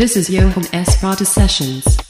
This is Johan S. Rata Sessions.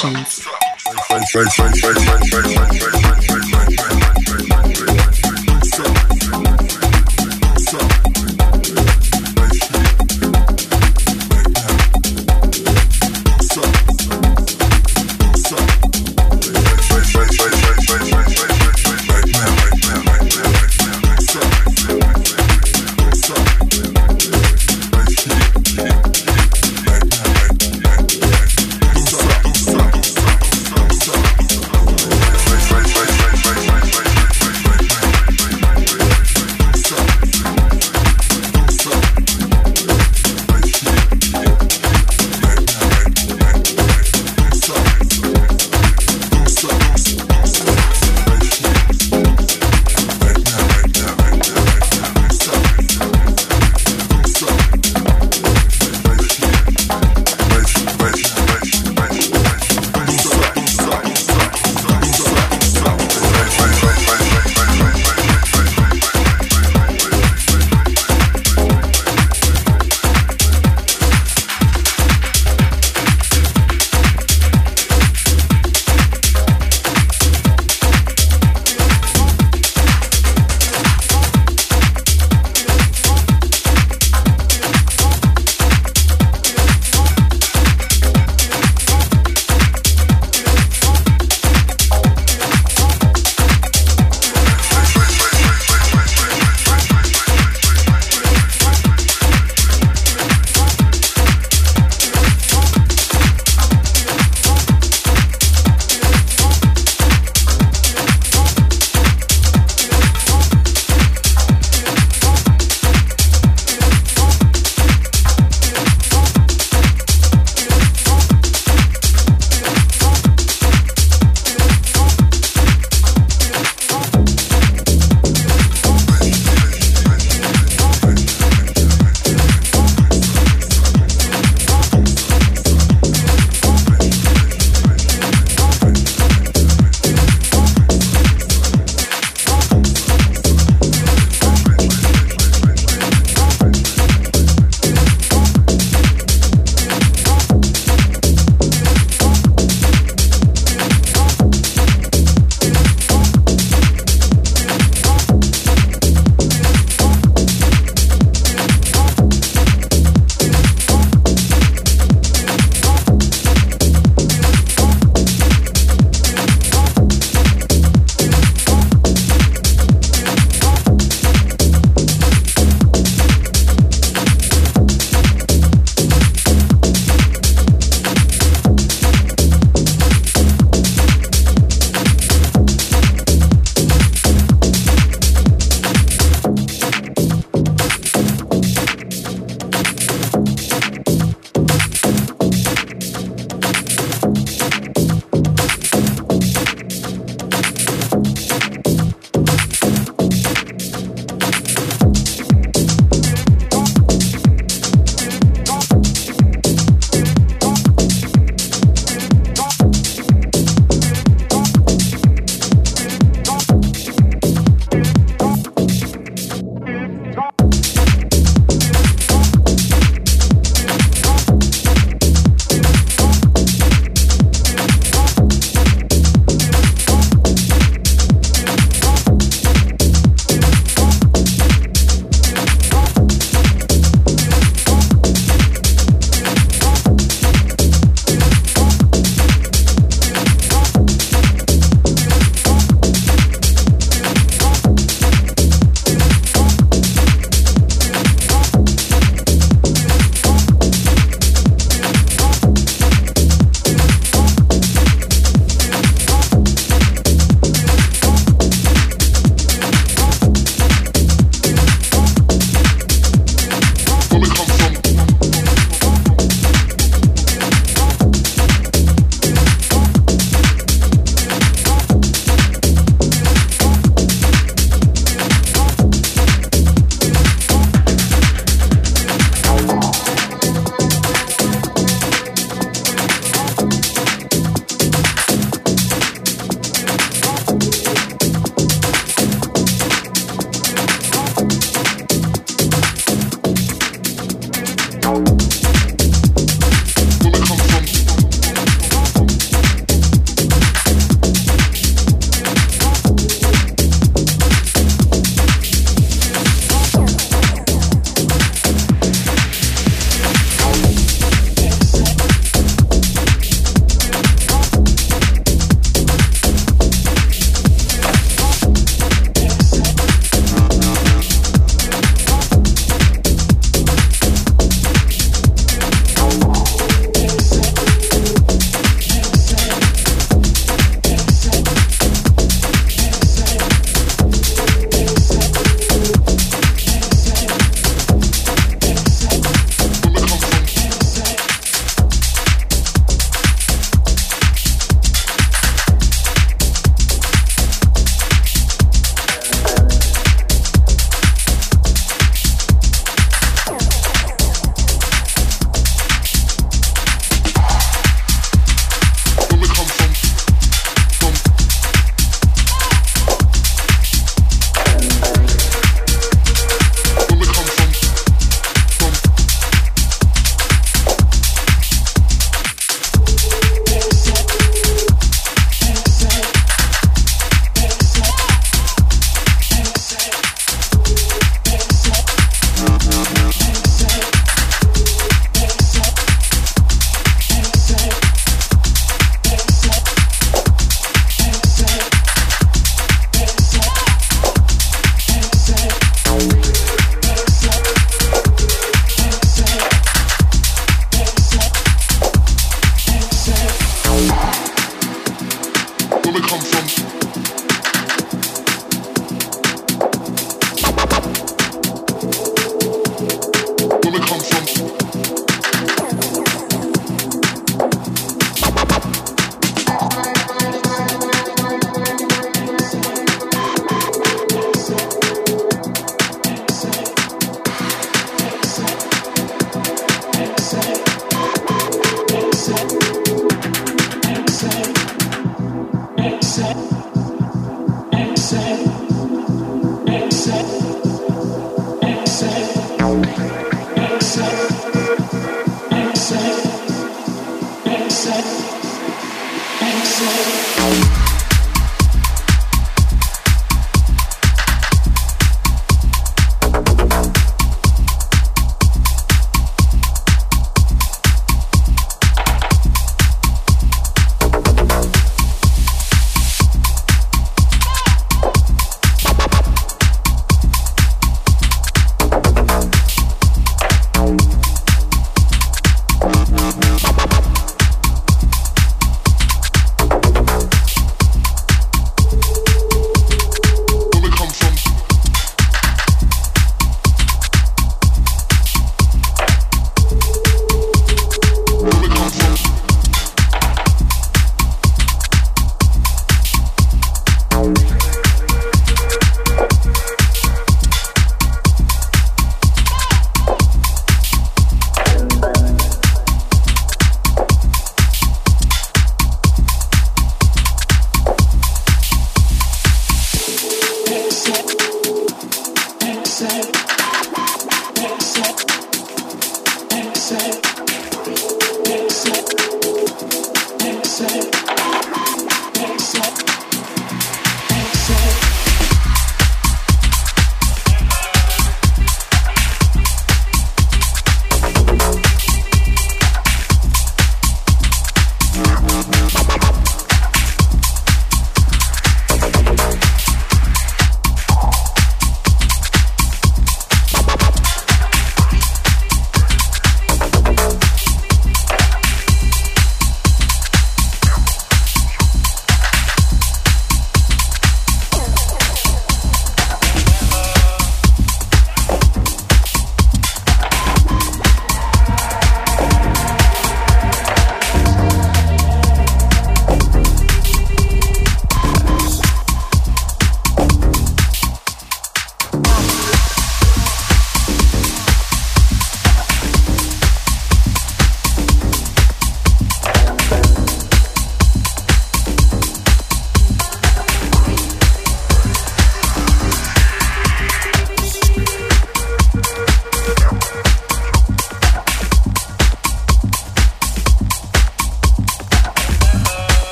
Sessions.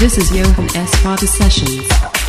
This is Johan Esparta Sessions.